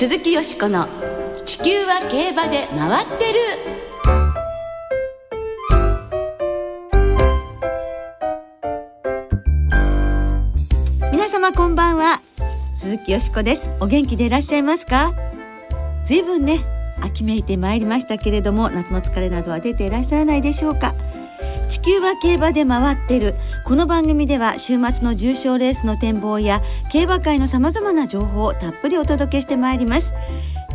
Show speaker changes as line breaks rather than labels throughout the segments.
鈴木よしこの「地球は競馬で回ってる」皆様こんばんは。鈴木よしこです。お元気でいらっしゃいますか？ずいぶんね秋めいてまいりましたけれども夏の疲れなどは出ていらっしゃらないでしょうか？地球は競馬で回ってるこの番組では週末の重賞レースの展望や競馬界のさまざまな情報をたっぷりお届けしてまいります。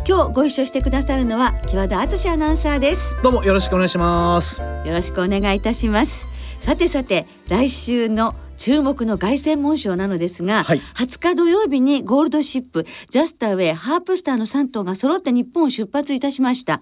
今日ご一緒してくださるのは木和田敦アナウンサーです。
どうもよろしくお願いします。
よろしくお願いいたします。さてさて来週の注目の凱旋門賞なのですが、はい、20日土曜日にゴールドシップジャスターウェイハープスターの3頭が揃って日本を出発いたしました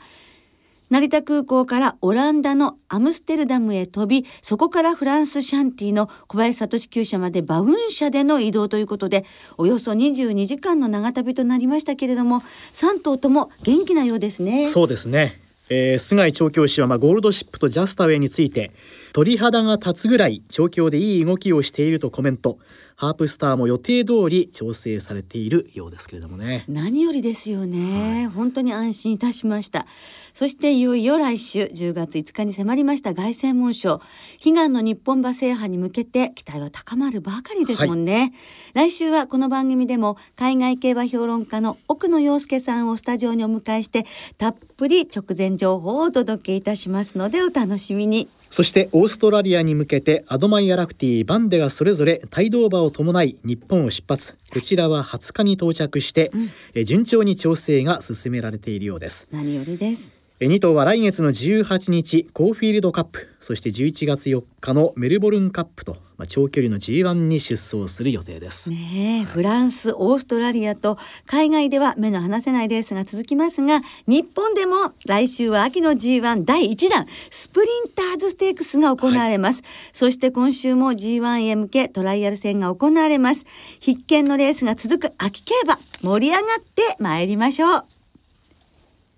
成田空港からオランダのアムステルダムへ飛びそこからフランスシャンティの小林聡厩舎までバウン車での移動ということでおよそ22時間の長旅となりましたけれども3頭とも元気なようですね。
そうですね、えー、菅井調教師はまあゴールドシップとジャスタウェイについて鳥肌が立つぐらい調教でいい動きをしているとコメント。ハープスターも予定通り調整されているようですけれどもね。
何よりですよね、はい、本当に安心いたしました。そしていよいよ来週10月5日に迫りました凱旋門賞。悲願の日本馬制覇に向けて期待は高まるばかりですもんね、はい、来週はこの番組でも海外競馬評論家の奥野陽介さんをスタジオにお迎えしてたっぷり直前情報をお届けいたしますのでお楽しみに
そしてオーストラリアに向けてアドマイアラクティバンデがそれぞれ帯同馬を伴い日本を出発。こちらは20日に到着して、うん、順調に調整が進められているようです。
何よりです。
2頭は来月の18日コーフィールドカップ。そして11月4日のメルボルンカップと、まあ、長距離の G1 に出走する予定です。
ね、はい、フランスオーストラリアと海外では目の離せないレースが続きますが日本でも来週は秋の G1 第1弾スプリンターズステークスが行われます、はい、そして今週も G1 へ向けトライアル戦が行われます。必見のレースが続く秋競馬盛り上がって参りましょう。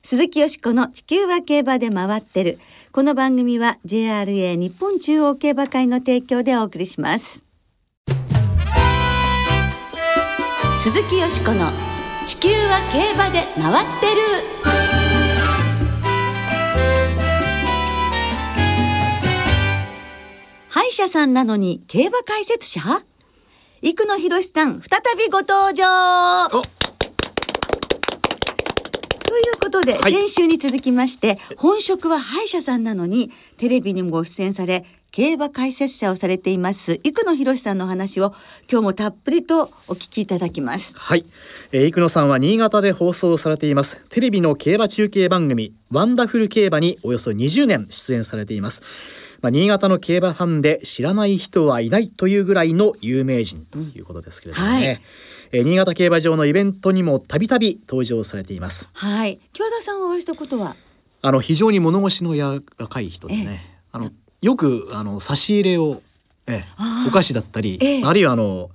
鈴木よしこの地球は競馬で回ってる。この番組は JRA 日本中央競馬会の提供でお送りします。鈴木よしこの地球は競馬で回ってる。歯医者さんなのに競馬解説者？生野博さん再びご登場ことで、はい、先週に続きまして本職は歯医者さんなのにテレビにもご出演され競馬解説者をされています生野博さんの話を今日もたっぷりとお聞きいただきます。
はい、えー、生野さんは新潟で放送されていますテレビの競馬中継番組ワンダフル競馬におよそ20年出演されています。まあ、新潟の競馬ファンで知らない人はいないというぐらいの有名人ということですけれどもね、うん。はいえー、新潟競馬場のイベントにもたびたび登場されています。
はい。京田さんはお会いしたことは？
あの非常に物腰の柔らかい人でね。あのよくあの差し入れを、えお菓子だったり、あるいはあの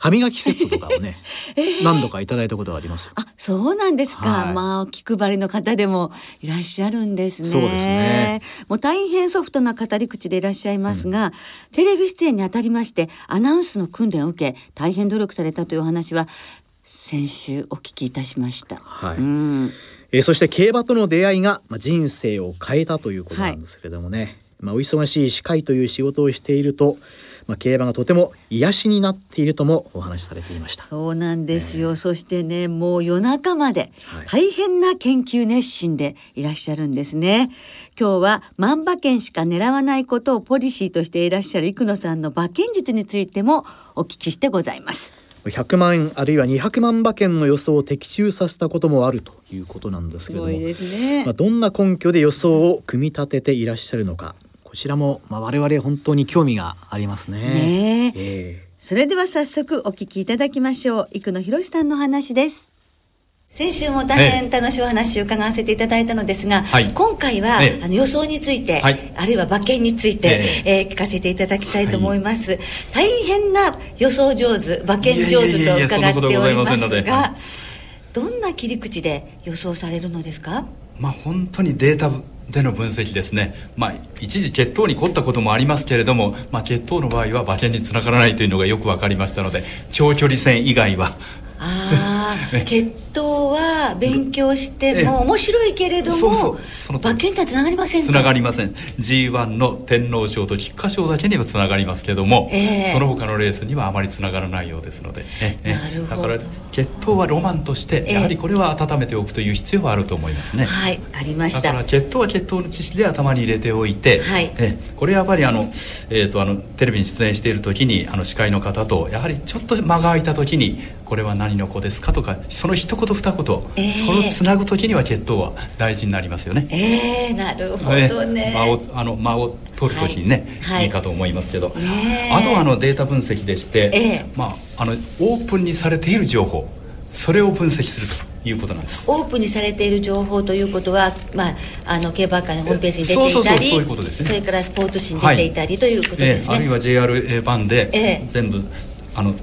歯磨きセットとかをね、えー、何度かいただいたことがあります。
あ、そうなんですか。はい、まあ気配りの方でもいらっしゃるんですね。
そうですね。
もう大変ソフトな語り口でいらっしゃいますが、うん、テレビ出演にあたりましてアナウンスの訓練を受け大変努力されたというお話は先週お聞きいたしました。
はい。うん、えー、そして競馬との出会いがまあ人生を変えたということなんですけれどもね。はい、まあお忙しい司会という仕事をしていると。まあ、競馬がとても癒しになっているともお話しされていました。
そうなんですよ、えー、そしてねもう夜中まで大変な研究熱心でいらっしゃるんですね、はい、今日は万馬券しか狙わないことをポリシーとしていらっしゃる生野さんの馬券術についてもお聞きしてございます。
100万円あるいは200万馬券の予想を的中させたこともあるということなんですけれども、
ね、
まあ、どんな根拠で予想を組み立てていらっしゃるのかこちらも、まあ、我々本当に興味がありますね。
ねえ。ー、それでは早速お聞きいただきましょう。生野博さんの話です。先週も大変楽しいお話を伺わせていただいたのですが、はい、今回は、あの予想について、はい、あるいは馬券について、えー、聞かせていただきたいと思います、はい、大変な予想上手馬券上手と伺っておりますがどんな切り口で予想されるのですか？
まあ本当にデータでの分析ですね、まあ、一時血糖に凝ったこともありますけれども、まあ、血糖の場合は馬券につながらないというのがよく分かりましたので長距離戦以外は。
あ血統は勉強しても面白いけれども馬券とはつながりません
つながりません。G1 の天皇賞と菊花賞だけにはつながりますけども、えー、その他のレースにはあまりつながらないようですので、えー、だから血統はロマンとしてやはりこれは温めておくという必要はあると思いますね、
はいありました。
だから血統は血統の知識で頭に入れておいて、はい、え。これやっぱりあの、えーと、あのテレビに出演している時にあの司会の方とやはりちょっと間が空いた時に「これは何の子ですか?」とかその一言二言、えー、それをつなぐ時には血統は大事になりますよね。
ええー、なるほどね、
間をあの間を取る時にね、はい、い。いかと思いますけど、あとはあのデータ分析でして、えー、まあ、あのオープンにされている情報それを分析するということなんです。
オープンにされている情報ということは、まあ、あの競馬会のホームページに出ていたりそれからスポーツ紙に出ていたり、はい、ということですね、
えー、あるいは JR 版で全部、あの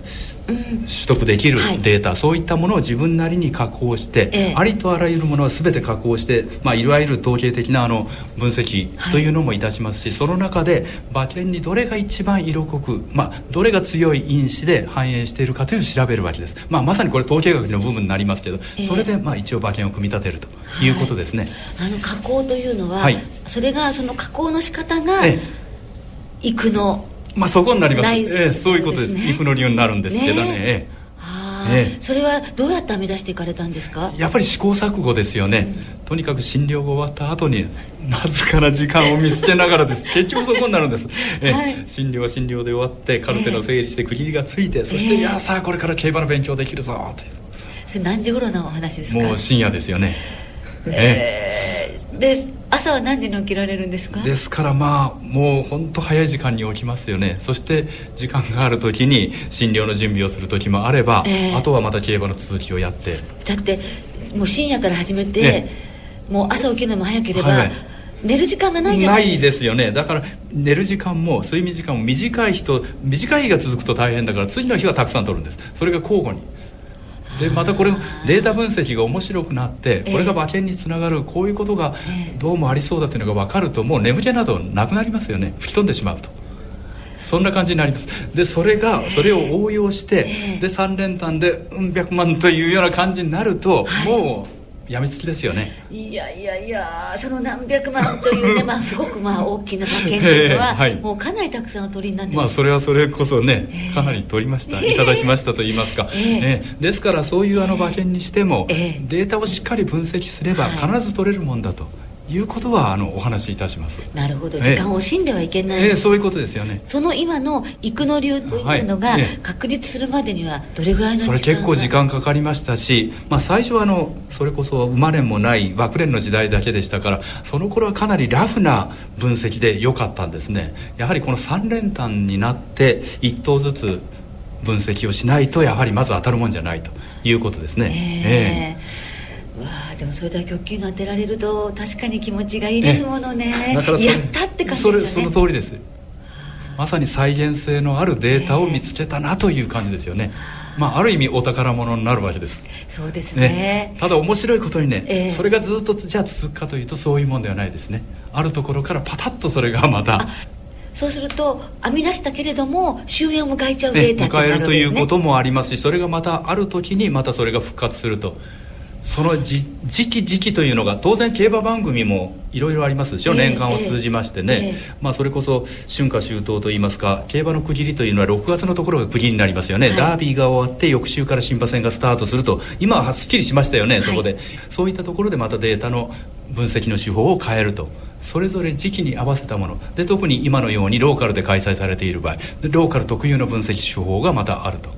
取得できるデータ、はい、そういったものを自分なりに加工して、ええ、ありとあらゆるものは全て加工して、まあ、いわゆる統計的なあの分析というのもいたしますし、はい、その中で馬券にどれが一番色濃く、まあ、どれが強い因子で反映しているかという調べるわけです、まあ、まさにこれ統計学の部分になりますけど、え、それでまあ一応馬券を組み立てるということですね、
あの加工というのは、それがその加工の仕方が育の
まあそこになります。ええ、そういうことです。育の理由になるんですけどね。ね
え。え、それはどうやって編み出していかれたんですか？
やっぱり試行錯誤ですよね、うん、とにかく診療が終わった後にわずかな時間を見つけながらです。結局そこになるんです、えはい、診療は診療で終わってカルテの整理して区切りがついて、えー、そして、いやさあこれから競馬の勉強できるぞと
それ何時頃のお話ですか？
もう深夜ですよね。
えー、で朝は何時に起きられるんですか？
ですからまあもう本当早い時間に起きますよね。そして時間がある時に診療の準備をする時もあれば、えー、あとはまた競馬の続きをやって。
だってもう深夜から始めて、もう朝起きるのも早ければ、はい。寝る時間がないじゃない？
ないですよね。だから寝る時間も睡眠時間も短い人短い日が続くと大変だから次の日はたくさん取るんです。それが交互にでまたこれデータ分析が面白くなってこれが馬券につながるこういうことがどうもありそうだというのが分かるともう眠気などなくなりますよね。吹き飛んでしまうと。そんな感じになります。でそれがそれを応用してで3連単でうん百万というような感じになると、もうやみつきですよね。
いやいやいやその何百万というね、まあ、すごくまあ大きな馬券というのは、はい、もうかなりたくさんお取りになって
まあそれはそれこそね、えー、かなり取りました、いただきましたと言いますか、えー、えー、ですからそういうあの馬券にしても、えー、データをしっかり分析すれば必ず取れるもんだと。はいいうことはあのお話しいたします。
なるほど。時間を惜しんではいけない、
ええそういうことですよね。
その今の育の流というのが確立するまでにはどれぐらいの時間
それ結構時間かかりましたし、まあ、最初はあのそれこそ生まれもない枠連の時代だけでしたからその頃はかなりラフな分析で良かったんですね。やはりこの3連単になって1頭ずつ分析をしないとやはりまず当たるもんじゃないということですね。え
え。ーわあでもそれだけ大きいの当てられると確かに気持ちがいいですものね。やったって感じですよね。
その通りです。まさに再現性のあるデータを見つけたなという感じですよね、まあ、ある意味お宝物になる場所です。
そうですね、ね、
ただ面白いことにね、えー、それがずっとじゃあ続くかというとそういうもんではないですね。あるところからパタッとそれがまた
そうすると編み出したけれども終焉を迎えちゃうデータ
ってなるんですね迎えるということもありますしそれがまたある時にまたそれが復活するとその時期時期というのが当然競馬番組もいろいろありますでしょ、えー、年間を通じましてね、えー、まあ、それこそ春夏秋冬といいますか競馬の区切りというのは6月のところが区切りになりますよね、はい、ダービーが終わって翌週から新馬戦がスタートすると今はすっきりしましたよねそこで、はい、そういったところでまたデータの分析の手法を変えると。それぞれ時期に合わせたもの。で特に今のようにローカルで開催されている場合ローカル特有の分析手法がまたあると。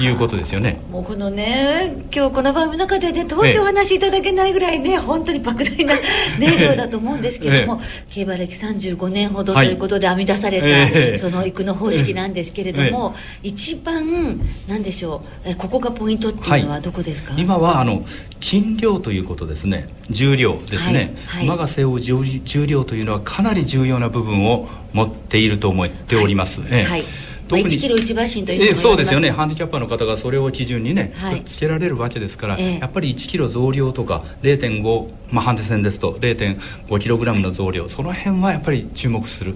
いうことですよね。
もうこのね今日この番組の中でねどういうお話しいただけないぐらいね、本当に莫大な音量だと思うんですけども、競馬歴35年ほどということで編み出された、はい、その育の方式なんですけれども、一番なんでしょうここがポイントっていうのはどこですか、
はい、今はあの斤量ということですね。重量ですね、はい、馬が背負う重量というのはかなり重要な部分を持っていると思っております、はい
まあ、1キロ1馬身という
そうですよね。ハンディキャッパーの方がそれを基準にね、
はい。
つけられるわけですから、
ええ。
やっぱり1キロ増量とか0.5、まあ、ハンデ戦ですと0.5キログラムの増量その辺はやっぱり注目する、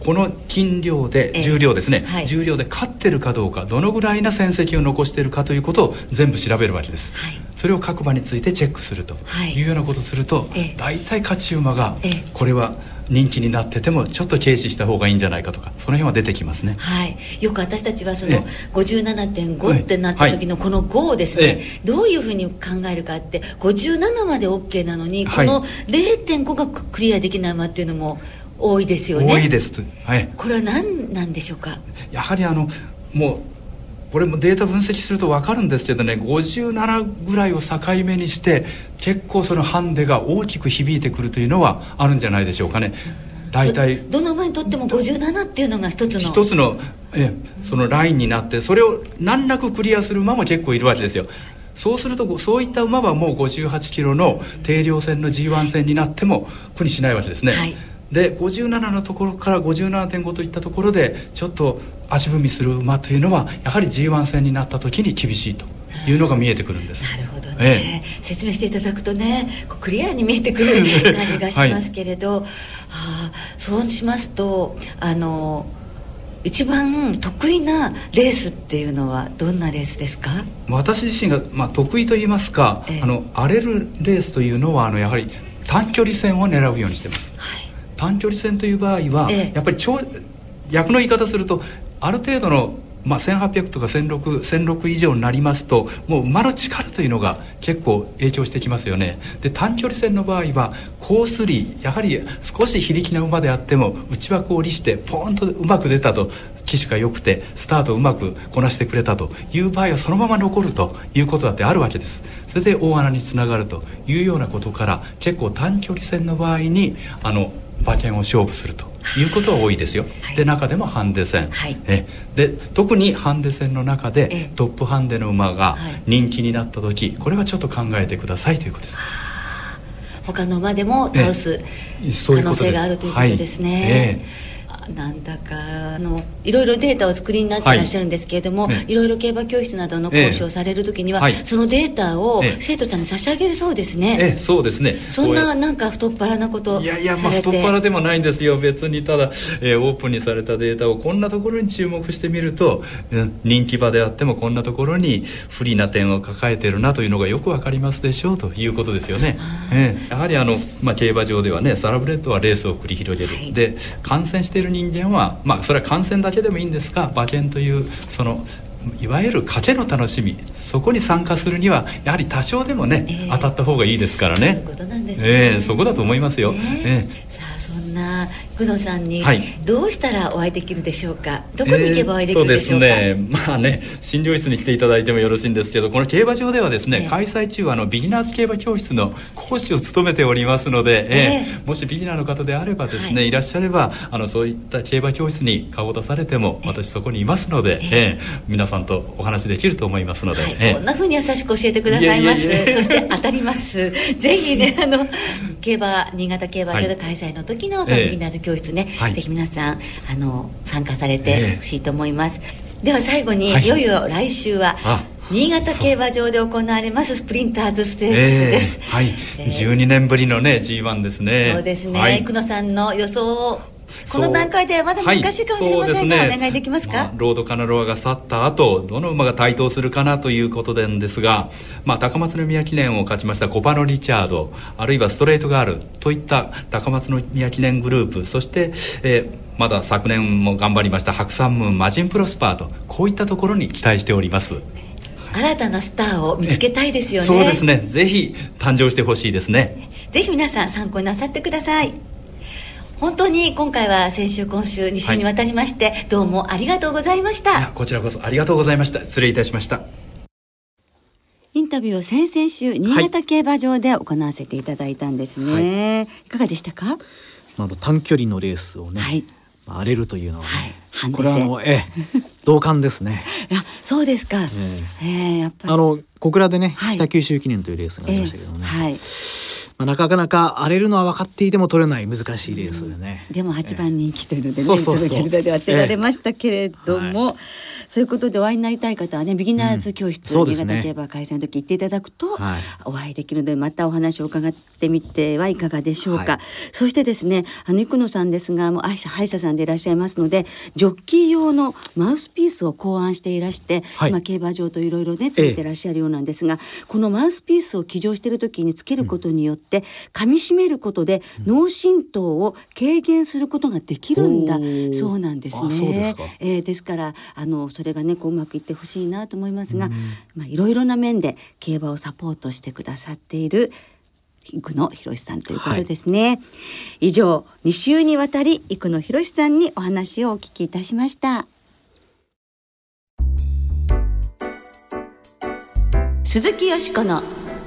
この斤量で
ええ。
重量ですね、
はい。
重量で勝ってるかどうかどのぐらいな戦績を残しているかということを全部調べるわけです、
はい。
それを各馬についてチェックすると
はい。
いうようなことをすると、
ええ。
大体勝ち馬が
ええ。
これは人気になっててもちょっと軽視した方がいいんじゃないかとかその辺は出てきますね。
はい、よく私たちはその
え
57.5ってなった時のこの5をですね、
え
どういうふうに考えるかって57まで OK なのに、
はい。
この0.5がクリアできない馬っていうのも多いですよね。
多いですと。はい。
これは何なんでしょうか？
やはりあのもうこれもデータ分析すると分かるんですけどね57ぐらいを境目にして結構そのハンデが大きく響いてくるというのはあるんじゃないでしょうかね。大体
どの馬にとっても57っていうのが一つの
一つのえそのラインになってそれを難なくクリアする馬も結構いるわけですよ。そうするとそういった馬はもう58キロの定量戦の G1 戦になっても苦にしないわけですね、
はい
で57のところから57.5といったところでちょっと足踏みする馬というのはやはり G1 戦になった時に厳しいというのが見えてくるんです。
なるほどね、
え
説明していただくとねこうクリアに見えてくる 感じがしますけれど、はあ、そうしますとあの一番得意なレースっていうのはどんなレースですか？
私自身が、まあ、得意といいますか、
ええ。
あの荒れるレースというのはあのやはり短距離戦を狙うようにしてます。
はい
短距離戦という場合は、
ええ。
やっぱり超逆の言い方するとある程度の、まあ、1800とか1600 1600以上になりますともう馬の力というのが結構影響してきますよね。で短距離戦の場合はコースリやはり少し非力な馬であっても内枠を利してポーンとうまく出たと騎手が良くてスタートをうまくこなしてくれたという場合はそのまま残るということだってあるわけです。それで大穴につながるというようなことから結構短距離戦の場合にあの馬券を勝負するということは多いですよ、
はい。
で中でもハンデ戦、
はい。
えで特にハンデ戦の中
え
で
え
トップハンデの馬が
はい。
人気になった時これはちょっと考えてくださいということです。
他の馬でも倒す可能性があるということですね、なんだかあのいろいろデータをお作りになっていらっしゃるんですけれども、
はい。
ろいろ競馬教室などの講師をされる時には、
ええはい。
そのデータを
ええ。
生徒さんに差し上げるそうですね、
ええそうですね。
そんななんか太っ腹なこと
いやいやまあ太っ腹でもないんですよ。別にただ、えーオープンにされたデータをこんなところに注目してみると、うん人気馬であってもこんなところに不利な点を抱えてるなというのがよくわかりますでしょうということですよね、ええ。やはりあの、まあ、競馬場ではねサラブレッドはレースを繰り広げる、
はい。
で観戦している人間は、まあ、それは観戦だけでもいいんですが馬券というそのいわゆる賭けの楽しみそこに参加するにはやはり多少でもね、
ええ。
当たった方がいいですからね。
そね。
ええそこだと思いますよ、
ね。
え
さあそんな工藤さんに
はい。
どうしたらお会いできるでしょうか？どこに行けばお会いできるでしょうか、
えーとですねまあね診療室に来ていただいてもよろしいんですけどこの競馬場ではですね、
ええ。
開催中あのビギナーズ競馬教室の講師を務めておりますので、え
え
ーもしビギナーの方であればですね、
はい。
い、らっしゃればあのそういった競馬教室に顔を出されても私そこにいますので、
え
え。ー皆さんとお話できると思いますので、
はい、
えー
こんな風に優しく教えてくださいます。そして当たります。ぜひねあの競馬新潟競馬場で開催の時のその
ええ。
ビギナーズ教室ね、
はい。
ぜひ皆さんあの参加され
え
て
え
ほしいと思います、では最後に、
はい。
い、よいよ来週は
あ
新潟競馬場で行われますスプリンターズステークスです、
えーはい、
えー
12年ぶりのね G1 ですね。
そうですね、
はい。
久野さんの予想をこの段階ではまだ難しいかもしれませんが、
はいね。
お願いできますか、
まあロードカナロアが去った後どの馬が台頭するかなということなんですが、まあ、高松宮記念を勝ちましたコパノ・リチャードあるいはストレートガールといった高松宮記念グループそして、えーまだ昨年も頑張りました白山ムーンマジンプロスパーとこういったところに期待しております。
新たなスターを見つけたいですよね。
そうですね。ぜひ誕生してほしいですね。
ぜひ皆さん参考になさってください本当に今回は先週今週2週にわたりまして、どうもありがとうございました。
こちらこそありがとうございました。失礼いたしました。
インタビューを先々週新潟競馬場で行わせていただいたんですね、い、かがでしたか？
まああの短距離のレースをね、
はい。
まあ荒れるというのはね、
はい。
これはあ
戦
のええ同感ですね。
あそうですか、え
え。
えやっぱり。
あの小倉でね、
はい。
北九州記念というレースがありましたけどね、
ええはい
まあ、なかなか荒れるのは分かっていても取れない難しいレースでね、
でも8番人気というのでね、
そうそうそう。
イントロギャルダで当てられましたけれども、
ええ。は
そういうことでお会いになりたい方はねビギナーズ教室、
うんね。
新潟競馬開催の時行っていただくと、
はい。
お会いできるのでまたお話を伺ってみてはいかがでしょうか、
はい。
そしてですねあの生野さんですがもう歯医者さんでいらっしゃいますのでジョッキー用のマウスピースを考案していらして、
はい。
今競馬場といろいろねつけてらっしゃるようなんですが、このマウスピースを騎乗している時につけることによって、噛み締めることで脳震盪を軽減することができるんだそうなんです
あそうで
ね
すか。
えーですからあのそれがねこううまくいってほしいなと思いますが、まあいろいろな面で競馬をサポートしてくださっている生野博さんということですね。以上2週にわたり生野博さんにお話をお聞きいたしました。鈴木よしこの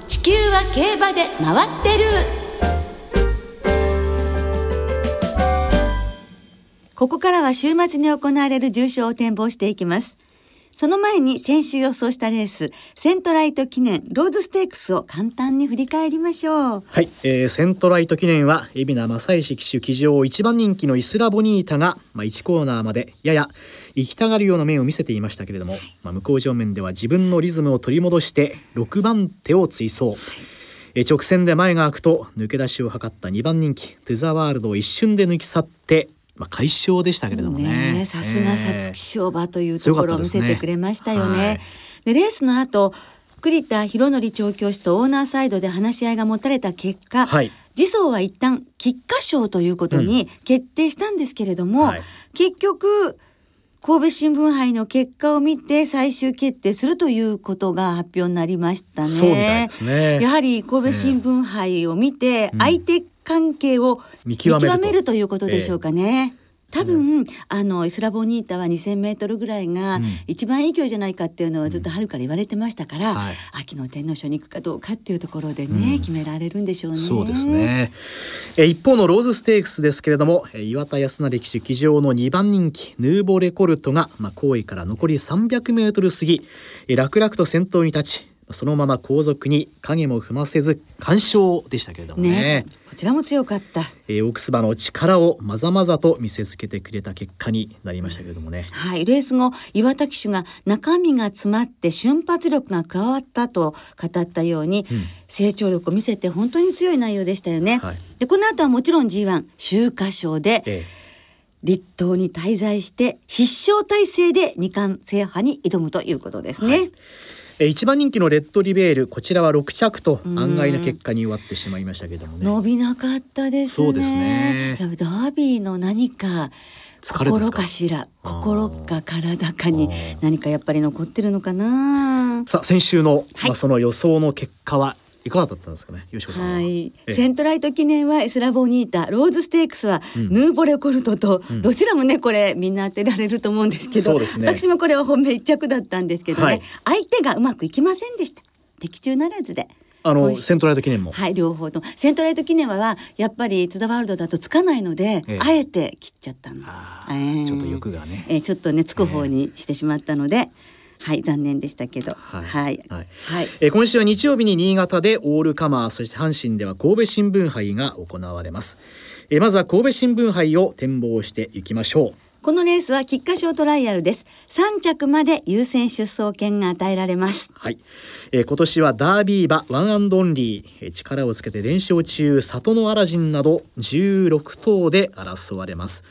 地球は競馬で回ってるここからは週末に行われる重賞を展望していきます。その前に先週予想したレースセントライト記念ローズステークスを簡単に振り返りましょう。
はい、えーセントライト記念は海老名正石騎手騎乗一番人気のイスラボニータが、まあ、1コーナーまでやや行きたがるような面を見せていましたけれども、まあ、向こう上面では自分のリズムを取り戻して6番手を追走、えー直線で前が空くと抜け出しを図った2番人気トゥザワールドを一瞬で抜き去って、まあ、快勝でしたけれどもね。
さすが皐月賞馬というところを見せてくれましたよね。
はい。
でレースの後栗田博則調教師とオーナーサイドで話し合いが持たれた結果、
はい。
次走は一旦菊花賞ということに決定したんですけれども、
はい。
結局神戸新聞杯の結果を見て最終決定するということが発表になりましたね。
そうみたいですね。
やはり神戸新聞杯を見て相手関係を見
見極めると
いうことでしょうかね。多分、あのイスラボニータは2,000メートルぐらいが
うん
一番いい距離じゃないかっていうのはずっと春から言われてましたから、
はい
秋の天皇賞に行くかどうかっていうところでね、
うん
決められるんでしょうね。
そうですね。えー一方のローズステークスですけれども、えー岩田康成騎手騎乗の2番人気ヌーボレコルトが、まあ、後位から残り300メートル過ぎ、えー楽々と先頭に立ち、そのまま後続に影も踏ませず完勝でしたけれどもね。
ねこちらも強かった。
えー、奥唾の力をまざまざと見せつけてくれた結果になりましたけれどもね。
はい、レース後岩田騎手が中身が詰まって瞬発力が加わったと語ったように、
うん
成長力を見せて本当に強い内容でしたよね。
はい
でこの後はもちろん G1 秋華賞で
え
立東に滞在して必勝体制で二冠制覇に挑むということですね。
はいーえー一番人気のレッドリベールこちらは6着と
うん
案外な結果に終わってしまいましたけれどもね。
伸びなかったですね。
そうですね
ダービーの何か心
疲れですか？
かしら心か体かに何かやっぱり残ってるのかな。
さあ先週の、
はい
まあ、その予想の結果はいかがだったんですかね、よしこさんは。
はい、
ええ。
セントライト記念はイスラボニータローズステークスは
うん。
ヌーヴォレコルトと、
うん。
どちらもねこれみんな当てられると思うんですけど
ね。
私もこれは本命一着だったんですけどね、
はい。
相手がうまくいきませんでした。的中ならずで。
あのセントライト記念も。
はい両方とセントライト記念はやっぱりトゥザワールドだとつかないので、
ええ。
あえて切っちゃったの、
ちょっと欲がね。
えーちょっとねつく方にしてしまったので、はい残念でしたけど。
はい。
はい、
はい。
はい。
えー今週は日曜日に新潟でオールカマーそして阪神では神戸新聞杯が行われます、えーまずは神戸新聞杯を展望していきましょう。
このレースは菊花賞トライアルです。3着まで優先出走権が与えられます。
はい、えー今年はダービー馬ワンアンドオンリー、えー力をつけて連勝中サトノアラジンなど16頭で争われます。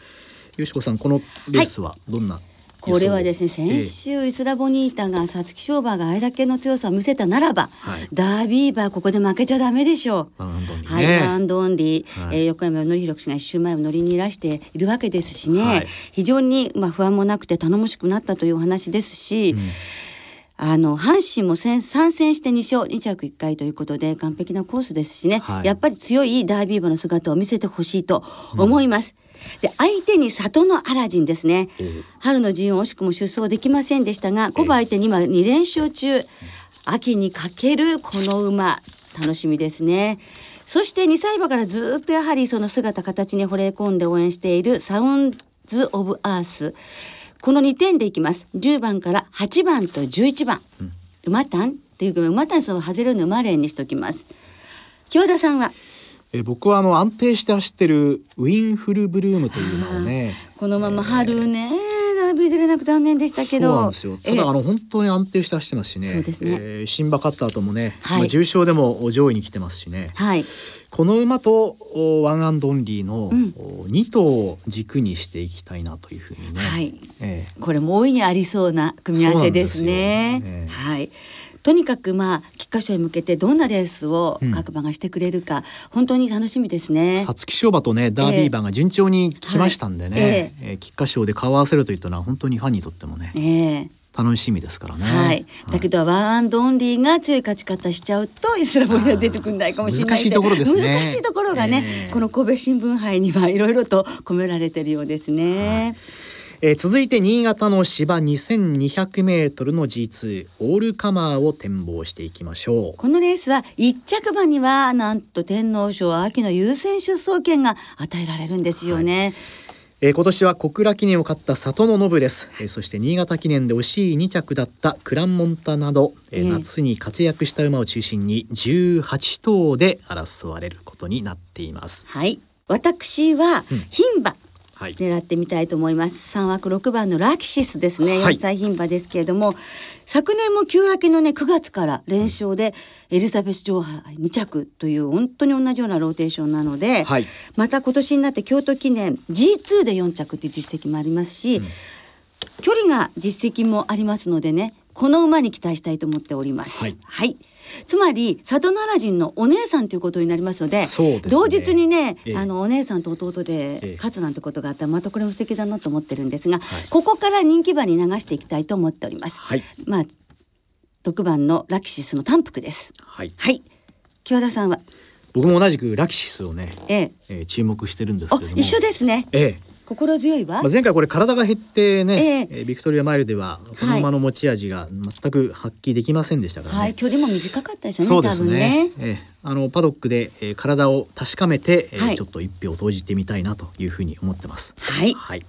よしこさんこのレースはどんな、
これはですね、先
え。
週イスラボニータが皐月賞馬があれだけの強さを見せたならば、
はい。
ダービー馬ここで負けちゃダメでしょう。
ワンアンドオンリー
はい、
ね、
ワンアンドオンリー、
はい。
えー横山典弘氏が一週前を乗りにいらしているわけですしね、
はい。
非常にまあ不安もなくて頼もしくなったというお話ですし、
うん。
あの阪神も三戦して2勝2着1回ということで完璧なコースですしね、
はい。
やっぱり強いダービー馬の姿を見せてほしいと思います。で相手に里のアラジンですね。
おう
春の陣惜しくも出走できませんでしたがコバ相手に今2連勝中。秋にかけるこの馬。楽しみですね。そして2歳馬からずっとやはりその姿形に惚れ込んで応援しているサウンズ・オブ・アース。この2点でいきます。10番から8番と11番、馬単っていうか馬単その外れるの馬連にしときます。京田さんは？
え僕はあの安定して走ってるウィンフルブルームというのをね
このまま春ね、ダービー出れなく残念でしたけど。
そうなんですよ。ただあの本当に安定して走ってますしね。
そうですね。
えー新馬勝った後もね、
はい。
まあ、重賞でも上位に来てますしね。
はい。
この馬とおワンアンドオンリーの、
うん。
お2頭を軸にしていきたいなというふうにね、
はい。
え
これも大いにありそうな組み合わせですね。
すよ。ええ。
はい。とにかくまあ菊花賞に向けてどんなレースを
うん。
各馬がしてくれるか、本当に楽しみですね。
皐月賞馬とねダービー馬が順調に来ましたんでね、
はい。
えー菊花賞で顔合わせるといったのは本当にファンにとってもね
ええ。
楽しみですからね。
はい、だけどワンアンドオンリーが強い勝ち方しちゃうとイスラボリが出てくんないかもしれない
難しいところですね。
難しいところがね、
ええ。
この神戸新聞杯にはいろいろと込められてるようですね。
えー続いて新潟の芝 2200m の G2 オールカマーを展望していきましょう。
このレースは一着馬にはなんと天皇賞秋の優先出走権が与えられるんですよね。
えー今年は小倉記念を勝った里のノブレス、えーそして新潟記念で惜しい2着だったクランモンタなど、えー
ええ
夏に活躍した馬を中心に18頭で争われることになっています。
はい。私は
うん
牝馬
はい、
狙ってみたいと思います。三枠六番のラキシスですね。
はい。
4歳牝馬ですけれども、昨年も休明けのね9月から連勝でエリザベス女王杯2着という本当に同じようなローテーションなので、
はい。
また今年になって京都記念 G2 で4着という実績もありますし、距離が実績もありますのでねこの馬に期待したいと思っております。
はい。
つまり佐渡奈良人のお姉さんということになりますので
そうですね。
同日にね、
ええ。
あのお姉さんと弟
ええ。
で勝つなんてことがあったらまたこれも素敵だなと思ってるんですが、
はい。
ここから人気馬に流していきたいと思っております。
はい。
まあ6番のラキシスの単幅です。
はい、
はい。京田さんは？
僕も同じくラキシスをね、
ええ。
えー注目してるんです
あ
けれども。
一緒ですね。
ええ
心強いわ、
まあ、前回これ体が減ってね、
ええ
えービクトリアマイルではこの馬の持ち味が全く発揮できませんでしたからね。
はい距離も短かったですよね
そうですね
ね。
ええあのパドックで、えー体を確かめて、えー
はい
ちょっと一票を投じてみたいなというふうに思ってます。
はい
はい。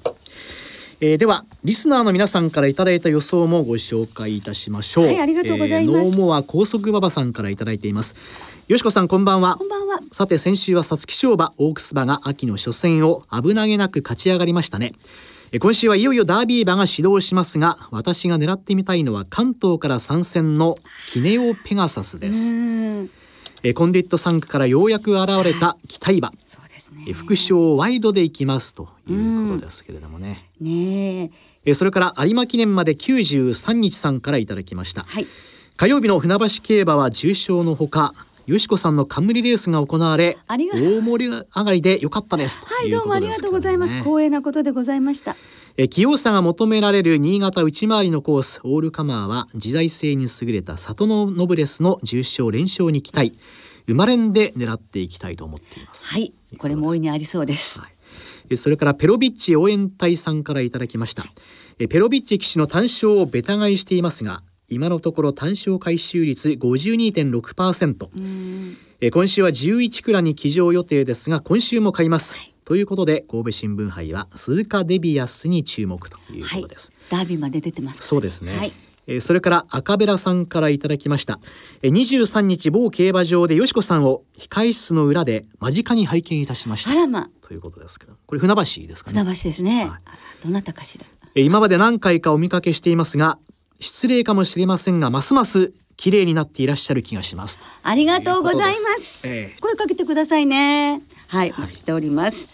えーではリスナーの皆さんからいただいた予想もご紹介いたしましょう。
はいありがとうございます
ノーモア高速馬場さんからいただいています。よしこさんこんばんは。
こ。んばんは。
さて先週は皐月賞馬オークス馬が秋の初戦を危なげなく勝ち上がりましたね。え今週はいよいよダービー馬が始動しますが私が狙ってみたいのは関東から参戦のキネオペガサスで
う
すコンディット3区からようやく現れた期待馬。
そうですね。
え副賞ワイドでいきますということですけれどもね。
ねえ。
えそれから有馬記念まで93日さんからいただきました。
はい。
火曜日の船橋競馬は重賞のほかよしこさんの冠レースが行われ大盛り上がりで良かったです。
はいどうもありがとうございます。
こ
光栄なことでございました。
え器用さが求められる新潟内回りのコースオールカマーは自在性に優れた里のノブレスの重賞連勝に期待。生まれんで狙っていきたいと思っています。
はいこれも大いにありそうです。
はい。えそれからペロビッチ応援隊さんからいただきました。えペロビッチ騎手の単勝をベタ買いしていますが今のところ単勝回収率52.6%
うーん。
え今週は11クラに騎乗予定ですが今週も買います、ということで神戸新聞杯は鈴鹿デビアスに注目という
はい
ことです、
ダービーまで出てます
そうですね、
はい。
えーそれから赤ベラさんからいただきました。えー23日某競馬場でよしこさんを控室の裏で間近に拝見いたしました。
ま。
ということですけどこれ船橋ですかね。
船橋ですね、
はい。
どなたかしら。
えー今まで何回かお見かけしていますが失礼かもしれませんがますます綺麗になっていらっしゃる気がします
ありがとうございま
す
す。
ええ
声かけてくださいね。はい、お待ちしております。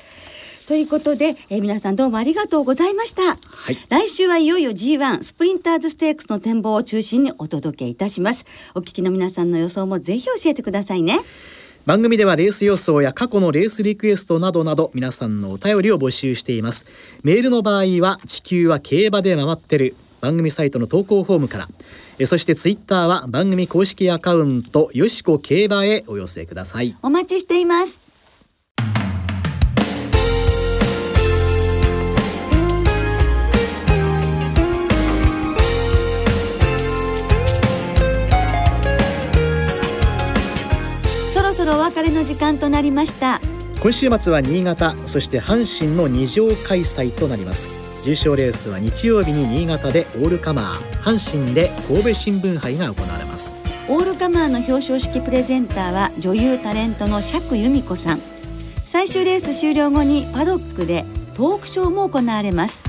ということで、えー皆さんどうもありがとうございました。
はい
来週はいよいよ G1 スプリンターズステークスの展望を中心にお届けいたします。お聞きの皆さんの予想もぜひ教えてくださいね。
番組ではレース予想や過去のレースリクエストなどなど皆さんのお便りを募集していますメールの場合は地球は競馬で回ってる番組サイトの投稿フォームからえそしてツイッターは番組公式アカウントよしこ競馬へお寄せください
お待ちしています。そろそろお別れの時間となりました。
今週末は新潟そして阪神の二乗開催となります重賞レースは日曜日に新潟でオールカマー阪神で神戸新聞杯が行われます。
オールカマーの表彰式プレゼンターは女優タレントの釈由美子さん。最終レース終了後にパドックでトークショーも行われます。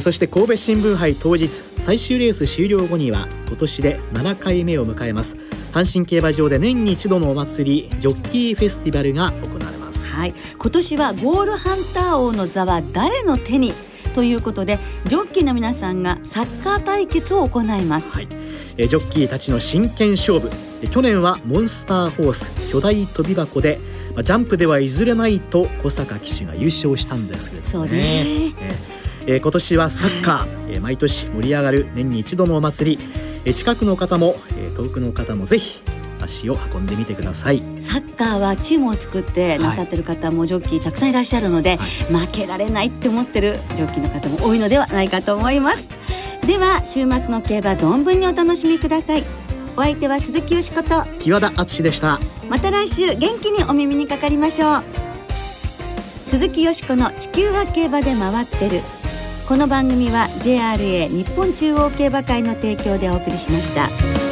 そして神戸新聞杯当日最終レース終了後には今年で7回目を迎えます。阪神競馬場で年に一度のお祭りジョッキーフェスティバルが行われます。
はい。今年はゴールハンター王の座は誰の手にということでジョッキーの皆さんがサッカー対決を行います、
はい、えジョッキーたちの真剣勝負。去年はモンスターホース巨大跳び箱でジャンプでは譲れないと小坂騎手が優勝したんですけれども
ね。
えー今年はサッカー、えー毎年盛り上がる年に一度のお祭り、えー近くの方も、えー遠くの方もぜひ足を運んでみてください。
サッカーはチームを作ってなさってる方もジョッキーたくさんいらっしゃるので、負けられないって思ってるジョッキーの方も多いのではないかと思います。では週末の競馬存分にお楽しみください。お相手は鈴木よしこと
木和田敦でした。
また来週元気にお耳にかかりましょう。鈴木よしこの地球は競馬で回ってる。この番組は JRA 日本中央競馬会の提供でお送りしました。